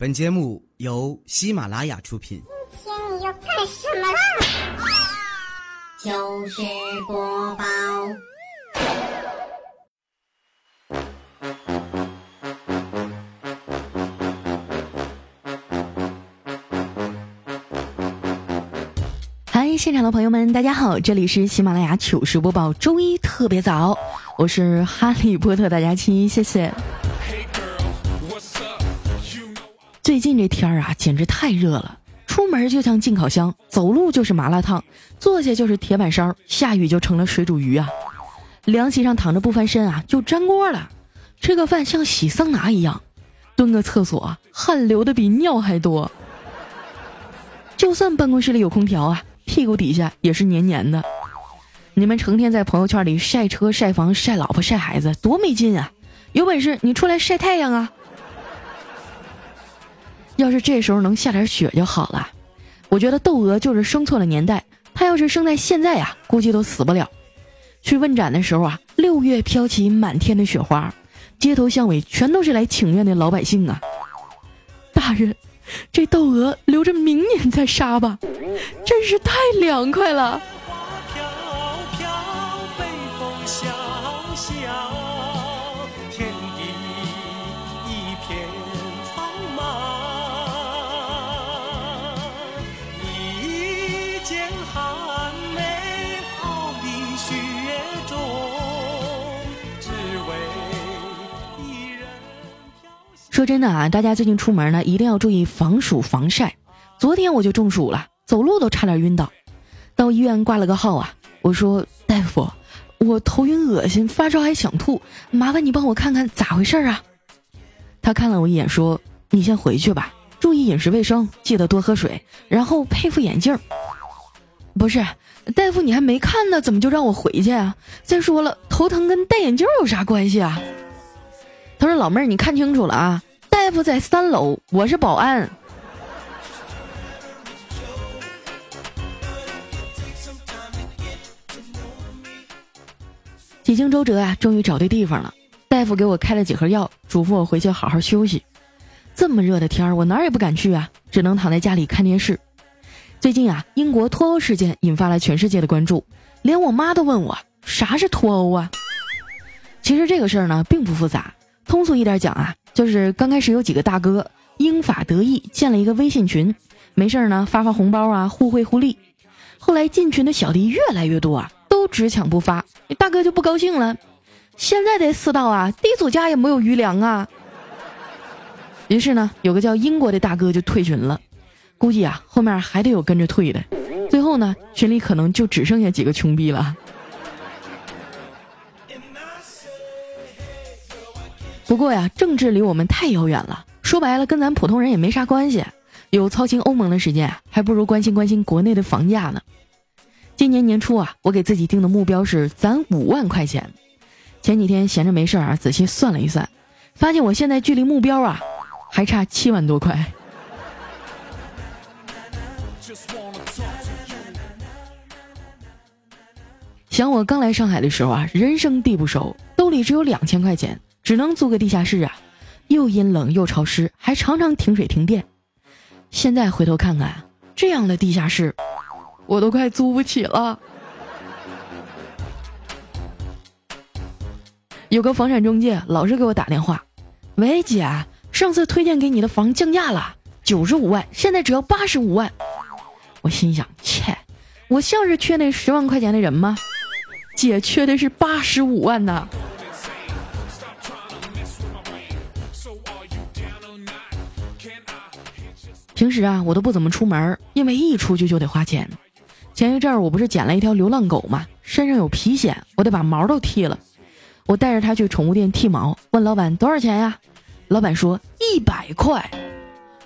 本节目由喜马拉雅出品。今天你要干什么啦？糗事播报。嗨，现场的朋友们，大家好，这里是喜马拉雅糗事播报，周一特别早，我是哈利波特大家期，谢谢。最近这天儿啊，简直太热了，出门就像进烤箱，走路就是麻辣烫，坐下就是铁板烧，下雨就成了水煮鱼啊。凉席上躺着不翻身啊，就粘锅了。吃个饭像洗桑拿一样，蹲个厕所汗流的比尿还多。就算办公室里有空调啊。屁股底下也是黏黏的，你们成天在朋友圈里晒车、晒房、晒老婆、晒孩子，多没劲啊！有本事你出来晒太阳啊！要是这时候能下点雪就好了。我觉得窦娥就是生错了年代，她要是生在现在呀，估计都死不了。去问斩的时候啊，六月飘起满天的雪花，街头巷尾全都是来请愿的老百姓啊！大人。这窦娥留着明年再杀吧，真是太凉快了。说真的啊，大家最近出门呢，一定要注意防暑防晒。昨天我就中暑了，走路都差点晕倒，到医院挂了个号啊。我说大夫，我头晕恶心，发烧还想吐，麻烦你帮我看看咋回事啊？他看了我一眼说：“你先回去吧，注意饮食卫生，记得多喝水，然后配副眼镜。”不是，大夫你还没看呢，怎么就让我回去啊？再说了，头疼跟戴眼镜有啥关系啊？他说：“老妹儿，你看清楚了啊。”大夫在三楼，我是保安。几经周折啊，终于找对地方了。大夫给我开了几盒药，嘱咐我回去好好休息。这么热的天儿，我哪儿也不敢去啊，只能躺在家里看电视。最近啊，英国脱欧事件引发了全世界的关注，连我妈都问我啥是脱欧啊。其实这个事儿呢，并不复杂，通俗一点讲啊。就是刚开始有几个大哥英法德意建了一个微信群，没事呢发发红包啊，互惠互利。后来进群的小弟越来越多啊，都只抢不发，大哥就不高兴了。现在的世道啊，地主家也没有余粮啊。于是呢，有个叫英国的大哥就退群了，估计啊后面还得有跟着退的，最后呢群里可能就只剩下几个穷逼了。不过呀，政治离我们太遥远了，说白了跟咱普通人也没啥关系。有操心欧盟的时间，还不如关心关心国内的房价呢。今年年初啊，我给自己定的目标是攒五万块钱。前几天闲着没事儿啊，仔细算了一算，发现我现在距离目标啊，还差七万多块。想我刚来上海的时候啊，人生地不熟，兜里只有两千块钱。只能租个地下室啊，又阴冷又潮湿，还常常停水停电。现在回头看看，这样的地下室，我都快租不起了。有个房产中介老是给我打电话：“喂，姐，上次推荐给你的房降价了，九十五万，现在只要八十五万。”我心想：切，我像是缺那十万块钱的人吗？姐缺的是八十五万呢。平时啊，我都不怎么出门，因为一出去就得花钱。前一阵儿我不是捡了一条流浪狗嘛，身上有皮癣，我得把毛都剃了。我带着它去宠物店剃毛，问老板多少钱呀？老板说一百块。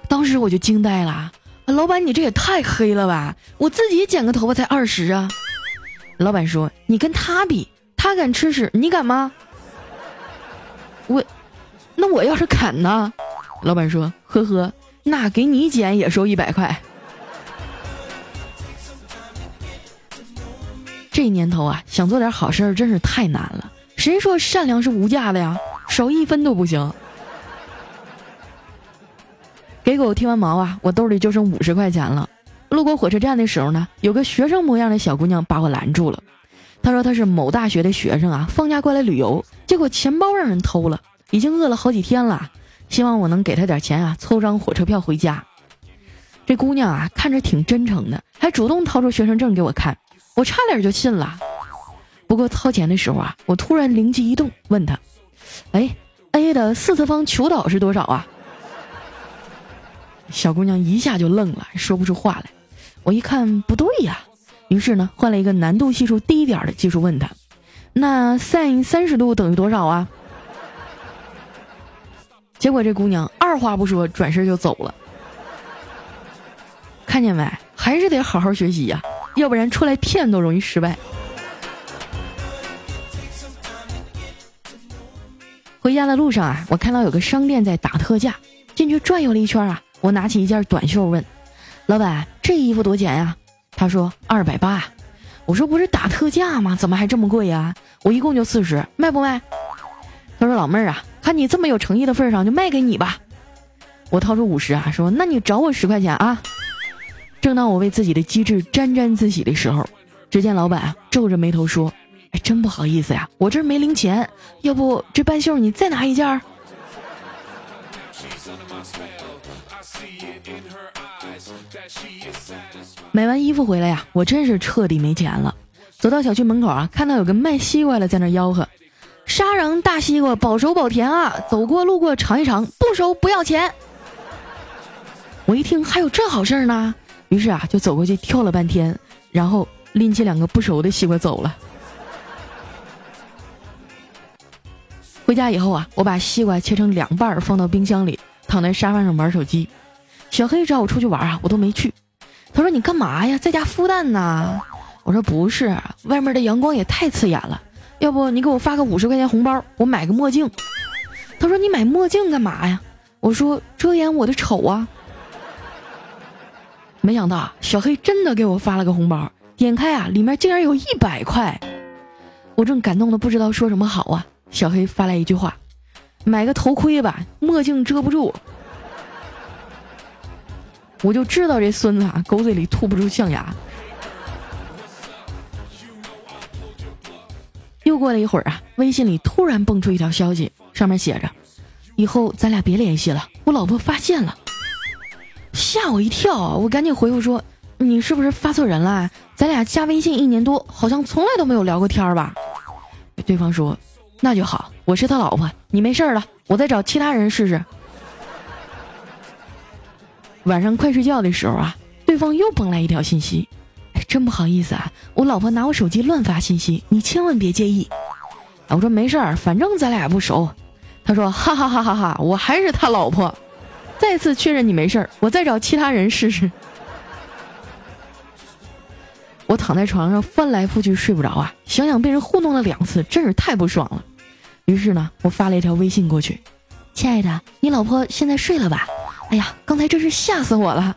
当时我就惊呆了，老板你这也太黑了吧！我自己剪个头发才二十啊。老板说你跟他比，他敢吃屎，你敢吗？我，那我要是砍呢？老板说呵呵。那给你剪也收一百块。这年头啊，想做点好事儿真是太难了。谁说善良是无价的呀？少一分都不行。给狗剃完毛啊，我兜里就剩五十块钱了。路过火车站的时候呢，有个学生模样的小姑娘把我拦住了。她说她是某大学的学生啊，放假过来旅游，结果钱包让人偷了，已经饿了好几天了，希望我能给她点钱啊，凑张火车票回家。这姑娘啊，看着挺真诚的，还主动掏出学生证给我看，我差点就信了。不过掏钱的时候啊，我突然灵机一动，问她：“哎，a 的四次方求导是多少啊？”小姑娘一下就愣了，说不出话来。我一看不对呀，于是呢换了一个难度系数低一点的技术问他：“那 sin 三十度等于多少啊？”结果这姑娘二话不说转身就走了。看见没？还是得好好学习呀，要不然出来骗都容易失败。回家的路上啊，我看到有个商店在打特价，进去转悠了一圈啊，我拿起一件短袖问。老板，这衣服多钱呀？他说二百八。我说不是打特价吗？怎么还这么贵呀？我一共就四十，卖不卖？他说老妹儿啊，看你这么有诚意的份上，就卖给你吧。我掏出五十啊，说那你找我十块钱啊。正当我为自己的机智沾沾自喜的时候，只见老板皱着眉头说：“哎，真不好意思呀，我这儿没零钱，要不这半袖你再拿一件。”买完衣服回来呀，我真是彻底没钱了。走到小区门口啊，看到有个卖西瓜的在那吆喝：“沙瓤大西瓜，保熟保甜啊！走过路过尝一尝，不熟不要钱。”我一听还有这好事呢，于是啊就走过去跳了半天，然后拎起两个不熟的西瓜走了。回家以后啊，我把西瓜切成两半放到冰箱里，躺在沙发上玩手机。小黑找我出去玩啊，我都没去。他说：“你干嘛呀，在家孵蛋呢？”我说：“不是，外面的阳光也太刺眼了，要不你给我发个五十块钱红包，我买个墨镜。”他说：“你买墨镜干嘛呀？”我说：“遮掩我的丑啊。”没想到小黑真的给我发了个红包，点开啊，里面竟然有一百块。我正感动的不知道说什么好啊，小黑发来一句话：“买个头盔吧，墨镜遮不住。”我就知道这孙子啊，狗嘴里吐不出象牙。又过了一会儿啊，微信里突然蹦出一条消息，上面写着：“以后咱俩别联系了，我老婆发现了。”吓我一跳，我赶紧回复说：“你是不是发错人了？咱俩加微信一年多，好像从来都没有聊过天儿吧？”对方说：“那就好，我是他老婆，你没事了，我再找其他人试试。”晚上快睡觉的时候啊，对方又蹦来一条信息，真不好意思啊，我老婆拿我手机乱发信息，你千万别介意。我说没事儿，反正咱俩也不熟。他说哈哈哈哈哈，我还是他老婆。再次确认你没事儿，我再找其他人试试。我躺在床上翻来覆去睡不着啊，想想被人糊弄了两次，真是太不爽了。于是呢，我发了一条微信过去：“亲爱的，你老婆现在睡了吧？”哎呀，刚才真是吓死我了！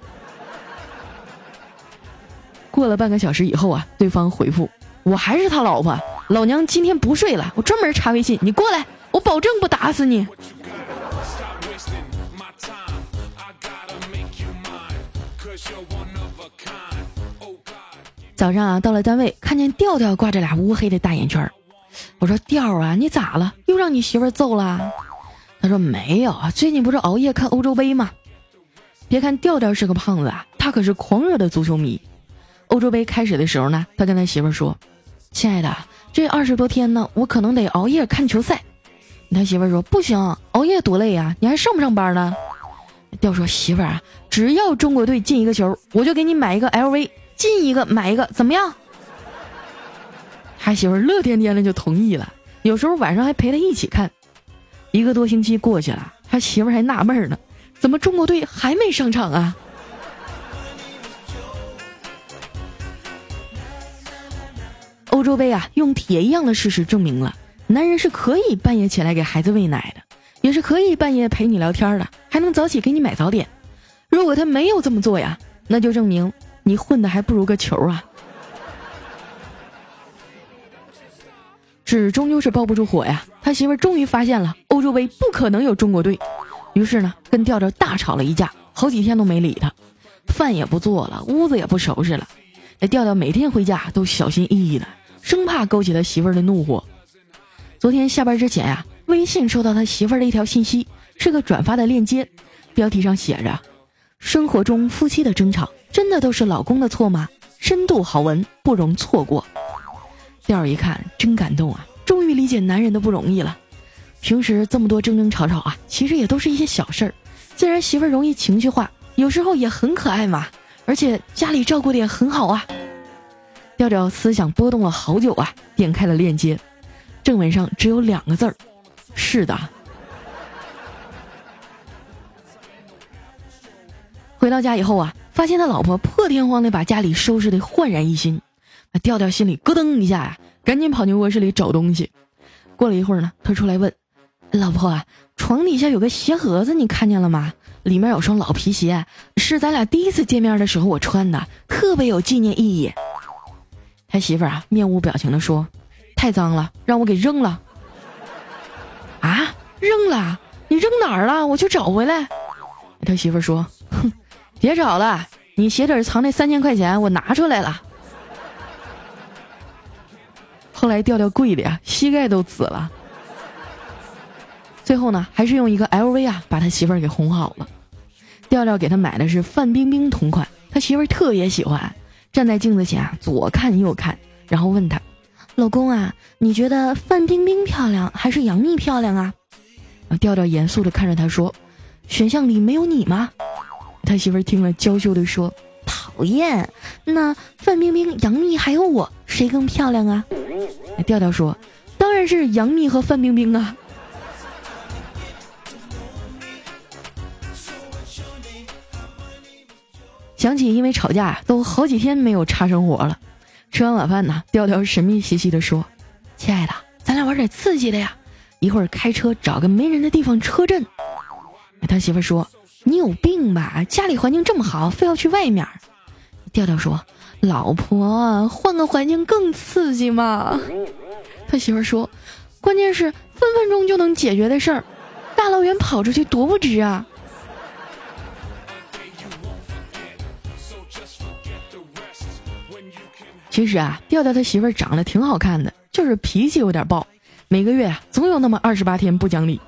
过了半个小时以后啊，对方回复：“我还是他老婆，老娘今天不睡了，我专门查微信，你过来，我保证不打死你。”早上啊，到了单位，看见调调挂着俩乌黑的大眼圈我说：“调啊，你咋了？又让你媳妇揍了？”他说：“没有啊，最近不是熬夜看欧洲杯吗？”别看调调是个胖子啊，他可是狂热的足球迷。欧洲杯开始的时候呢，他跟他媳妇说：“亲爱的，这二十多天呢，我可能得熬夜看球赛。”他媳妇说：“不行，熬夜多累呀，你还上不上班呢？”调说：“媳妇儿啊，只要中国队进一个球，我就给你买一个 LV，进一个买一个，怎么样？”他媳妇乐颠颠的就同意了，有时候晚上还陪他一起看。一个多星期过去了，他媳妇还纳闷呢。怎么中国队还没上场啊？洲杯啊，用铁一样的事实证明了，男人是可以半夜起来给孩子喂奶的，也是可以半夜陪你聊天的，还能早起给你买早点。如果他没有这么做呀，那就证明你混的还不如个球啊！纸终究是包不住火呀，他媳妇终于发现了，欧洲杯不可能有中国队。于是呢，跟调调大吵了一架，好几天都没理他，饭也不做了，屋子也不收拾了。那调调每天回家都小心翼翼的，生怕勾起他媳妇儿的怒火。昨天下班之前呀，微信收到他媳妇儿的一条信息，是个转发的链接，标题上写着：“生活中夫妻的争吵，真的都是老公的错吗？”深度好文，不容错过。调儿一看，真感动啊，终于理解男人的不容易了。平时这么多争争吵吵啊，其实也都是一些小事儿。既然媳妇儿容易情绪化，有时候也很可爱嘛，而且家里照顾的也很好啊。调调思想波动了好久啊，点开了链接，正文上只有两个字儿：是的。回到家以后啊，发现他老婆破天荒的把家里收拾的焕然一新，那调调心里咯噔一下呀，赶紧跑进卧室里找东西。过了一会儿呢，他出来问。老婆啊，床底下有个鞋盒子，你看见了吗？里面有双老皮鞋，是咱俩第一次见面的时候我穿的，特别有纪念意义。他媳妇儿啊，面无表情的说：“太脏了，让我给扔了。”啊，扔了？你扔哪儿了？我去找回来。他媳妇儿说：“哼，别找了，你鞋底藏那三千块钱我拿出来了。”后来调调跪的呀，膝盖都紫了。最后呢，还是用一个 LV 啊，把他媳妇儿给哄好了。调调给他买的是范冰冰同款，他媳妇儿特别喜欢，站在镜子前啊，左看右看，然后问他：“老公啊，你觉得范冰冰漂亮还是杨幂漂亮啊？”调调严肃的看着他说：“选项里没有你吗？”他媳妇儿听了娇羞的说：“讨厌，那范冰冰、杨幂还有我，谁更漂亮啊？”调调说：“当然是杨幂和范冰冰啊。”想起因为吵架都好几天没有插生活了，吃完晚饭呢，调调神秘兮兮的说：“亲爱的，咱俩玩点刺激的呀，一会儿开车找个没人的地方车震。”他媳妇说：“你有病吧？家里环境这么好，非要去外面。”调调说：“老婆，换个环境更刺激嘛。”他媳妇说：“关键是分分钟就能解决的事儿，大老远跑出去多不值啊。”其实啊，调调他媳妇儿长得挺好看的，就是脾气有点暴，每个月啊总有那么二十八天不讲理。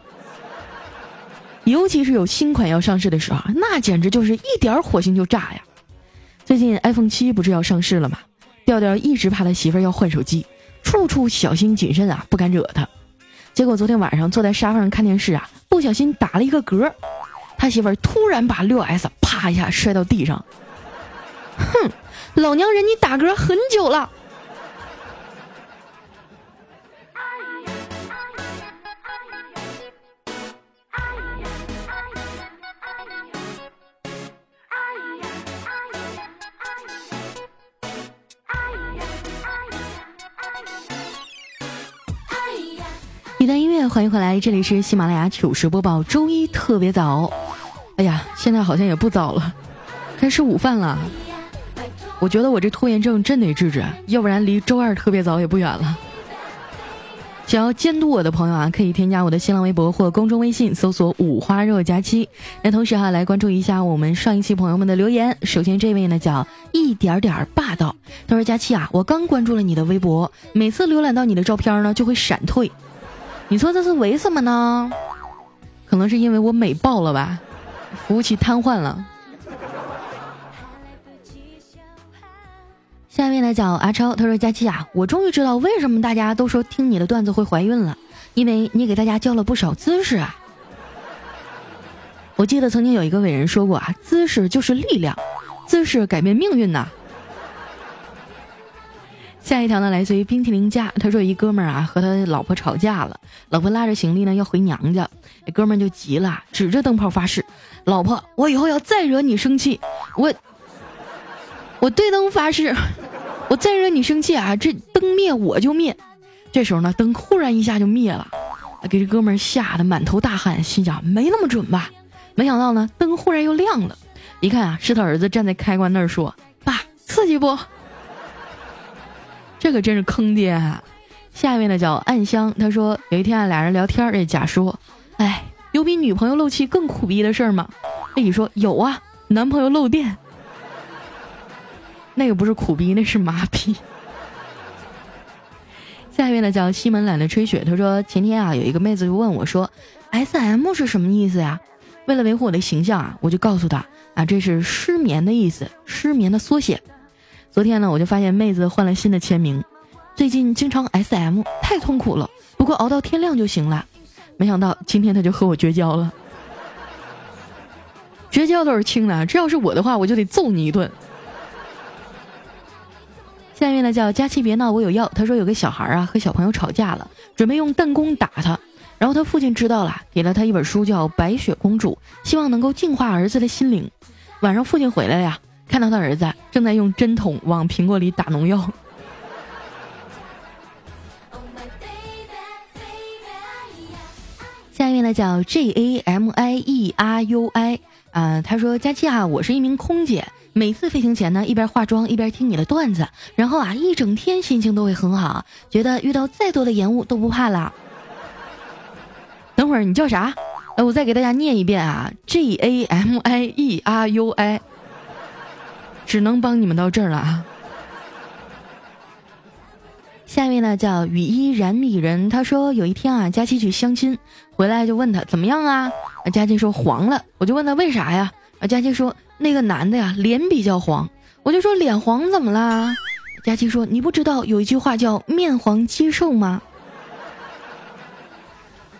尤其是有新款要上市的时候，那简直就是一点火星就炸呀。最近 iPhone 七不是要上市了吗？调调一直怕他媳妇儿要换手机，处处小心谨慎啊，不敢惹他。结果昨天晚上坐在沙发上看电视啊，不小心打了一个嗝，他媳妇儿突然把六 S 啪一下摔到地上，哼。老娘忍你打嗝很久了。一段音乐，欢迎回来，这里是喜马拉雅糗事播报，周一特别早。哎呀，现在好像也不早了，该吃午饭了。我觉得我这拖延症真得治治，要不然离周二特别早也不远了。想要监督我的朋友啊，可以添加我的新浪微博或公众微信，搜索“五花肉佳期”。那同时哈，来关注一下我们上一期朋友们的留言。首先这位呢叫一点点霸道，他说：“佳期啊，我刚关注了你的微博，每次浏览到你的照片呢就会闪退，你说这是为什么呢？可能是因为我美爆了吧，服务器瘫痪了。”下一位呢叫阿超，他说：“佳期啊，我终于知道为什么大家都说听你的段子会怀孕了，因为你给大家教了不少姿势啊。我记得曾经有一个伟人说过啊，姿势就是力量，姿势改变命运呐。”下一条呢来自于冰淇淋家，他说一哥们儿啊和他老婆吵架了，老婆拉着行李呢要回娘家，那哥们儿就急了，指着灯泡发誓：“老婆，我以后要再惹你生气，我我对灯发誓。”我再惹你生气啊，这灯灭我就灭。这时候呢，灯忽然一下就灭了，给这哥们儿吓得满头大汗，心想没那么准吧？没想到呢，灯忽然又亮了，一看啊，是他儿子站在开关那儿说：“爸，刺激不？”这可真是坑爹啊！下面呢叫暗香，他说有一天啊，俩人聊天，这甲说：“哎，有比女朋友漏气更苦逼的事儿吗？丽丽说有啊，男朋友漏电。那个不是苦逼，那是麻痹。下一位呢叫西门懒得吹雪，他说前天啊有一个妹子就问我说，S M 是什么意思呀？为了维护我的形象啊，我就告诉她啊，这是失眠的意思，失眠的缩写。昨天呢，我就发现妹子换了新的签名，最近经常 S M，太痛苦了，不过熬到天亮就行了。没想到今天她就和我绝交了，绝交都是轻的，这要是我的话，我就得揍你一顿。下面呢叫佳期别闹，我有药。他说有个小孩啊和小朋友吵架了，准备用弹弓打他。然后他父亲知道了，给了他一本书，叫《白雪公主》，希望能够净化儿子的心灵。晚上父亲回来呀，看到他儿子正在用针筒往苹果里打农药。下面呢叫 J A M I E R U I 啊，他说佳期啊，我是一名空姐，每次飞行前呢，一边化妆一边听你的段子，然后啊，一整天心情都会很好，觉得遇到再多的延误都不怕了。等会儿你叫啥？哎，我再给大家念一遍啊，G A M I E R U I，只能帮你们到这儿了啊。下一位呢叫雨衣染米人，他说有一天啊，佳期去相亲，回来就问他怎么样啊？佳期说黄了，我就问他为啥呀？啊，佳期说那个男的呀脸比较黄，我就说脸黄怎么啦？佳琪说你不知道有一句话叫面黄肌瘦吗？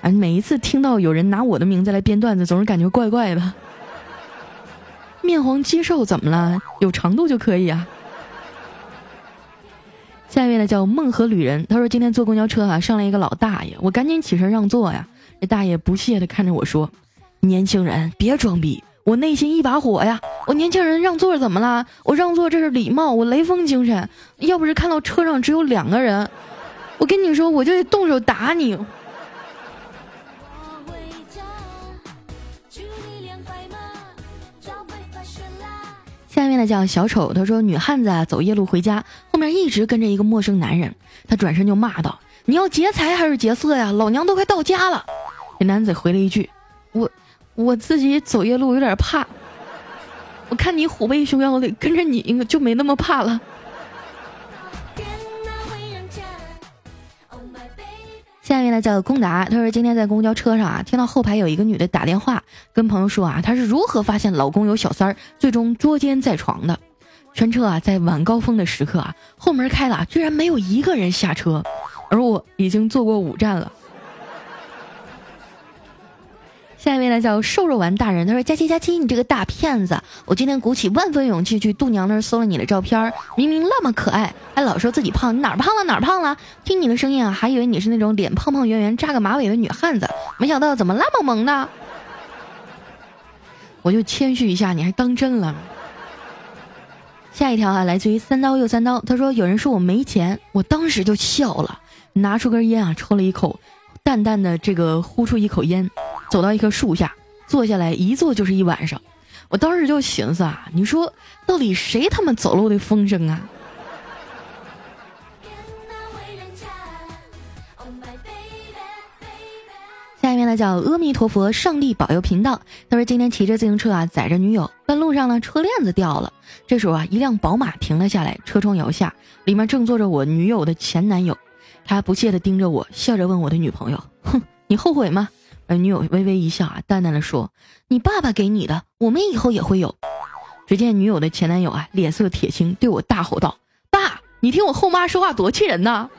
哎，每一次听到有人拿我的名字来编段子，总是感觉怪怪的。面黄肌瘦怎么了？有长度就可以啊。下一位呢叫梦河旅人，他说今天坐公交车啊，上来一个老大爷，我赶紧起身让座呀。这大爷不屑的看着我说：“年轻人别装逼，我内心一把火呀！我年轻人让座怎么了？我让座这是礼貌，我雷锋精神。要不是看到车上只有两个人，我跟你说我就得动手打你。”下面呢叫小丑，他说女汉子啊走夜路回家，后面一直跟着一个陌生男人，他转身就骂道：“你要劫财还是劫色呀？老娘都快到家了。”这男子回了一句：“我我自己走夜路有点怕，我看你虎背熊腰的，跟着你就没那么怕了。”下面呢叫龚达，他说今天在公交车上啊，听到后排有一个女的打电话跟朋友说啊，她是如何发现老公有小三儿，最终捉奸在床的。全车啊，在晚高峰的时刻啊，后门开了，居然没有一个人下车，而我已经坐过五站了。下一位呢叫瘦肉丸大人，他说：“佳期佳期，你这个大骗子！我今天鼓起万分勇气去度娘那儿搜了你的照片，明明那么可爱，还老说自己胖，你哪儿胖了哪儿胖了？听你的声音啊，还以为你是那种脸胖胖圆圆、扎个马尾的女汉子，没想到怎么那么萌呢？我就谦虚一下，你还当真了？下一条啊，来自于三刀又三刀，他说有人说我没钱，我当时就笑了，拿出根烟啊，抽了一口，淡淡的这个呼出一口烟。”走到一棵树下，坐下来一坐就是一晚上。我当时就寻思啊，你说到底谁他妈走漏的风声啊？下面呢叫阿弥陀佛，上帝保佑频道。他说今天骑着自行车啊，载着女友，半路上呢车链子掉了。这时候啊，一辆宝马停了下来，车窗摇下，里面正坐着我女友的前男友。他不屑地盯着我，笑着问我的女朋友：“哼，你后悔吗？”而女友微微一笑啊，淡淡的说：“你爸爸给你的，我们以后也会有。”只见女友的前男友啊，脸色铁青，对我大吼道：“爸，你听我后妈说话多气人呐！”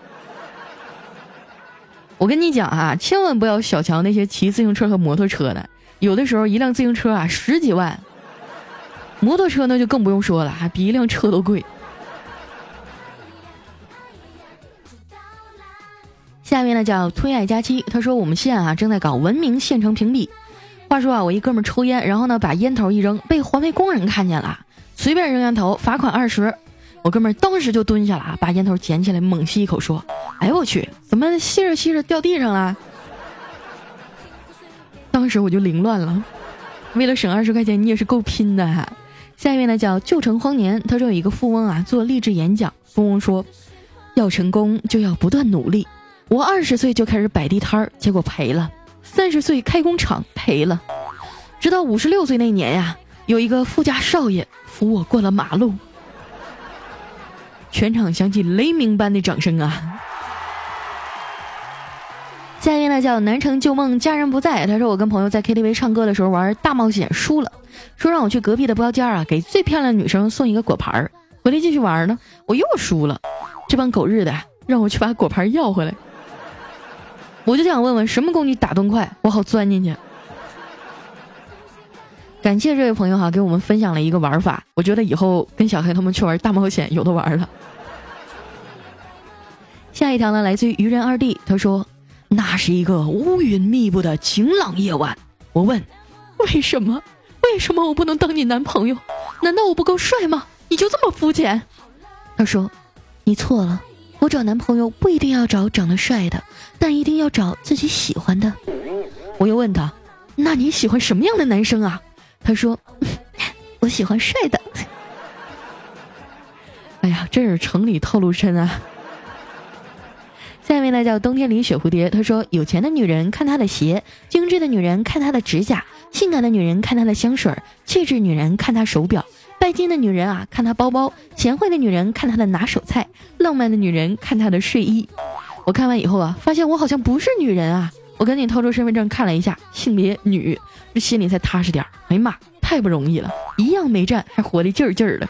我跟你讲啊，千万不要小瞧那些骑自行车和摩托车的，有的时候一辆自行车啊十几万，摩托车那就更不用说了，还比一辆车都贵。下面呢叫推爱佳期，他说我们县啊正在搞文明县城评比。话说啊，我一哥们抽烟，然后呢把烟头一扔，被环卫工人看见了，随便扔烟头罚款二十。我哥们当时就蹲下了啊，把烟头捡起来猛吸一口，说：“哎呦我去，怎么吸着吸着掉地上了？”当时我就凌乱了。为了省二十块钱，你也是够拼的哈。下面呢叫旧城荒年，他说有一个富翁啊做励志演讲，富翁说：“要成功就要不断努力。”我二十岁就开始摆地摊儿，结果赔了；三十岁开工厂赔了；直到五十六岁那年呀，有一个富家少爷扶我过了马路，全场响起雷鸣般的掌声啊！下一位呢叫南城旧梦，家人不在。他说我跟朋友在 KTV 唱歌的时候玩大冒险输了，说让我去隔壁的包间啊，给最漂亮的女生送一个果盘儿。回来继续玩呢，我又输了。这帮狗日的，让我去把果盘要回来。我就想问问，什么工具打洞快，我好钻进去。感谢这位朋友哈，给我们分享了一个玩法。我觉得以后跟小黑他们去玩大冒险有的玩了。下一条呢，来自于愚人二弟，他说。那是一个乌云密布的晴朗夜晚，我问：“为什么？为什么我不能当你男朋友？难道我不够帅吗？你就这么肤浅？”他说：“你错了，我找男朋友不一定要找长得帅的，但一定要找自己喜欢的。”我又问他：“那你喜欢什么样的男生啊？”他说：“我喜欢帅的。”哎呀，真是城里套路深啊！下面呢叫冬天里雪蝴蝶，他说：有钱的女人看她的鞋，精致的女人看她的指甲，性感的女人看她的香水，气质女人看她手表，拜金的女人啊看她包包，贤惠的女人看她的拿手菜，浪漫的女人看她的睡衣。我看完以后啊，发现我好像不是女人啊！我赶紧掏出身份证看了一下，性别女，这心里才踏实点儿。哎呀妈，太不容易了，一样没占，还活得劲儿劲儿的。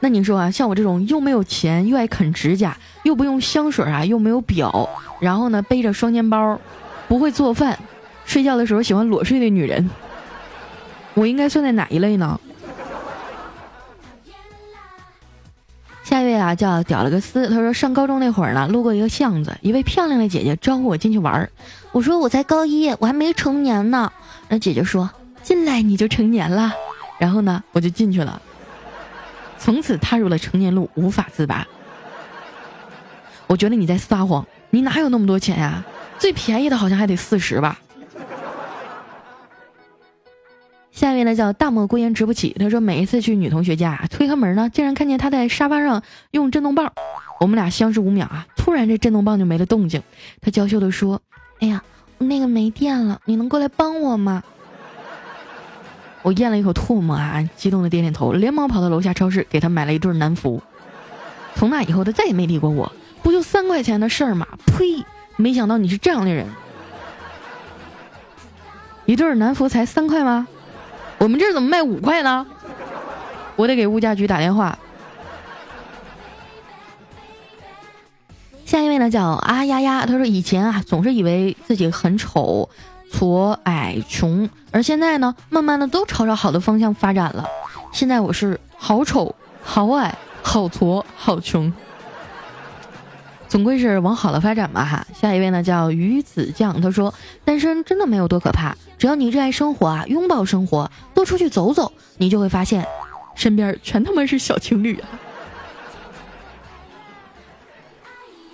那你说啊，像我这种又没有钱又爱啃指甲，又不用香水啊，又没有表，然后呢背着双肩包，不会做饭，睡觉的时候喜欢裸睡的女人，我应该算在哪一类呢？下一位啊，叫屌了个丝，他说上高中那会儿呢，路过一个巷子，一位漂亮的姐姐招呼我进去玩儿，我说我才高一，我还没成年呢。那姐姐说进来你就成年了，然后呢我就进去了。从此踏入了成年路，无法自拔。我觉得你在撒谎，你哪有那么多钱呀？最便宜的好像还得四十吧。下一位呢叫大漠孤烟直不起，他说每一次去女同学家推开门呢，竟然看见她在沙发上用震动棒。我们俩相视五秒啊，突然这震动棒就没了动静。他娇羞的说：“哎呀，那个没电了，你能过来帮我吗？”我咽了一口唾沫啊，激动的点点头，连忙跑到楼下超市给他买了一对南服。从那以后，他再也没理过我。不就三块钱的事儿吗？呸！没想到你是这样的人。一对南服才三块吗？我们这怎么卖五块呢？我得给物价局打电话。下一位呢，叫啊呀呀，他说以前啊，总是以为自己很丑。矬矮穷，而现在呢，慢慢的都朝着好的方向发展了。现在我是好丑、好矮、好矬、好穷，总归是往好了发展吧哈。下一位呢叫鱼子酱，他说单身真的没有多可怕，只要你热爱生活啊，拥抱生活，多出去走走，你就会发现，身边全他妈是小情侣啊。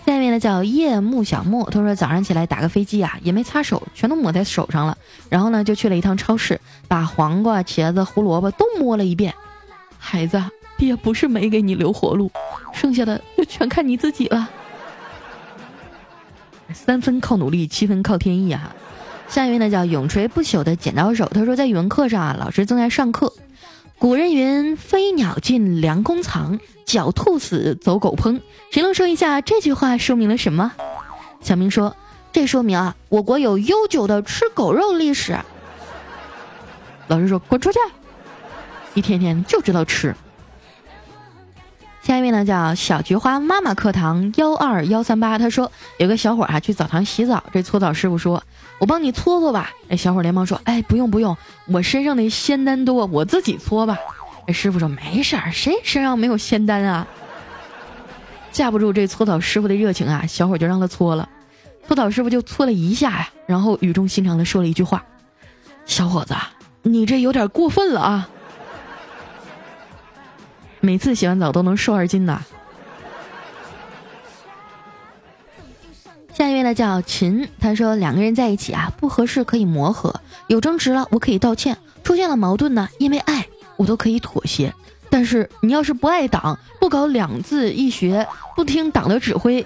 下面呢叫夜幕小莫，他说早上起来打个飞机啊，也没擦手，全都抹在手上了。然后呢就去了一趟超市，把黄瓜、茄子、胡萝卜都摸了一遍。孩子，爹不是没给你留活路，剩下的就全看你自己了。三分靠努力，七分靠天意啊！下一位呢叫永垂不朽的剪刀手，他说在语文课上啊，老师正在上课。古人云：“飞鸟尽，良弓藏；狡兔死，走狗烹。”谁能说一下这句话说明了什么？小明说：“这说明啊，我国有悠久的吃狗肉历史。”老师说：“滚出去！一天天就知道吃。”下一位呢，叫小菊花妈妈课堂幺二幺三八。他说：“有个小伙啊去澡堂洗澡，这搓澡师傅说。”我帮你搓搓吧。哎，小伙连忙说：“哎，不用不用，我身上的仙丹多，我自己搓吧。”哎，师傅说：“没事儿，谁身上没有仙丹啊？”架不住这搓澡师傅的热情啊，小伙就让他搓了。搓澡师傅就搓了一下呀，然后语重心长的说了一句话：“小伙子，你这有点过分了啊！每次洗完澡都能瘦二斤呐。”下一位呢叫秦，他说两个人在一起啊不合适可以磨合，有争执了我可以道歉，出现了矛盾呢因为爱我都可以妥协，但是你要是不爱党，不搞两字一学，不听党的指挥，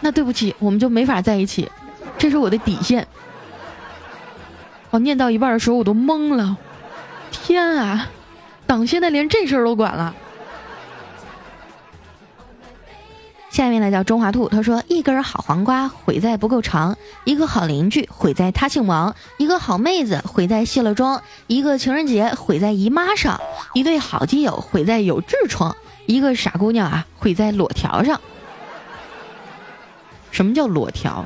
那对不起我们就没法在一起，这是我的底线。我念到一半的时候我都懵了，天啊，党现在连这事儿都管了。下面呢叫中华兔，他说一根好黄瓜毁在不够长，一个好邻居毁在他姓王，一个好妹子毁在卸了妆，一个情人节毁在姨妈上，一对好基友毁在有痔疮，一个傻姑娘啊毁在裸条上。什么叫裸条？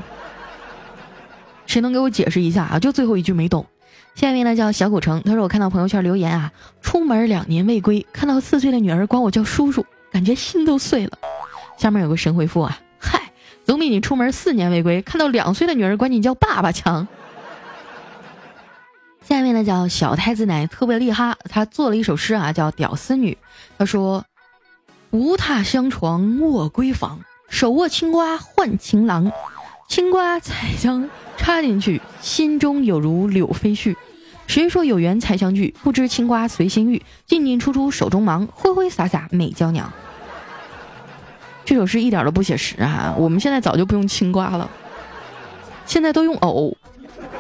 谁能给我解释一下啊？就最后一句没懂。下面呢叫小古城，他说我看到朋友圈留言啊，出门两年未归，看到四岁的女儿管我叫叔叔，感觉心都碎了。下面有个神回复啊，嗨，总比你出门四年未归，看到两岁的女儿管你叫爸爸强。下面呢叫小太子奶特别厉害，他做了一首诗啊，叫《屌丝女》。他说：无榻香床卧闺房，手握青瓜换情郎，青瓜才将插进去，心中有如柳飞絮。谁说有缘才相聚？不知青瓜随心欲，进进出出手中忙，挥挥洒洒美娇娘。这首诗一点都不写实啊！我们现在早就不用青瓜了，现在都用藕，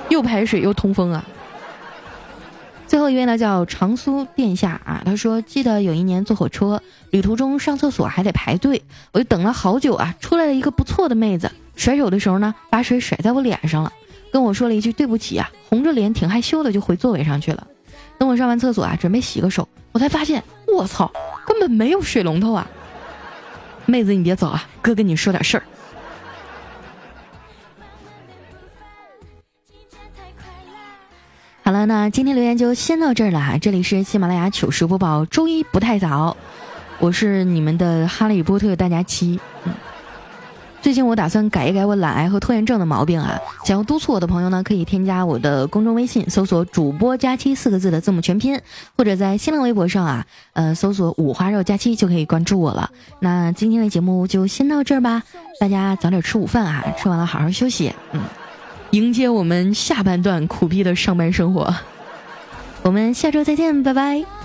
又排水又通风啊。最后一位呢叫长苏殿下啊，他说记得有一年坐火车，旅途中上厕所还得排队，我就等了好久啊，出来了一个不错的妹子，甩手的时候呢，把水甩在我脸上了，跟我说了一句对不起啊，红着脸挺害羞的就回座位上去了。等我上完厕所啊，准备洗个手，我才发现我操，根本没有水龙头啊！妹子，你别走啊，哥跟你说点事儿。好了，那今天留言就先到这儿了哈。这里是喜马拉雅糗事播报，周一不太早，我是你们的哈利波特大家七，嗯。最近我打算改一改我懒癌和拖延症的毛病啊！想要督促我的朋友呢，可以添加我的公众微信，搜索“主播佳期”四个字的字母全拼，或者在新浪微博上啊，呃，搜索“五花肉佳期”就可以关注我了。那今天的节目就先到这儿吧，大家早点吃午饭啊，吃完了好好休息，嗯，迎接我们下半段苦逼的上班生活。我们下周再见，拜拜。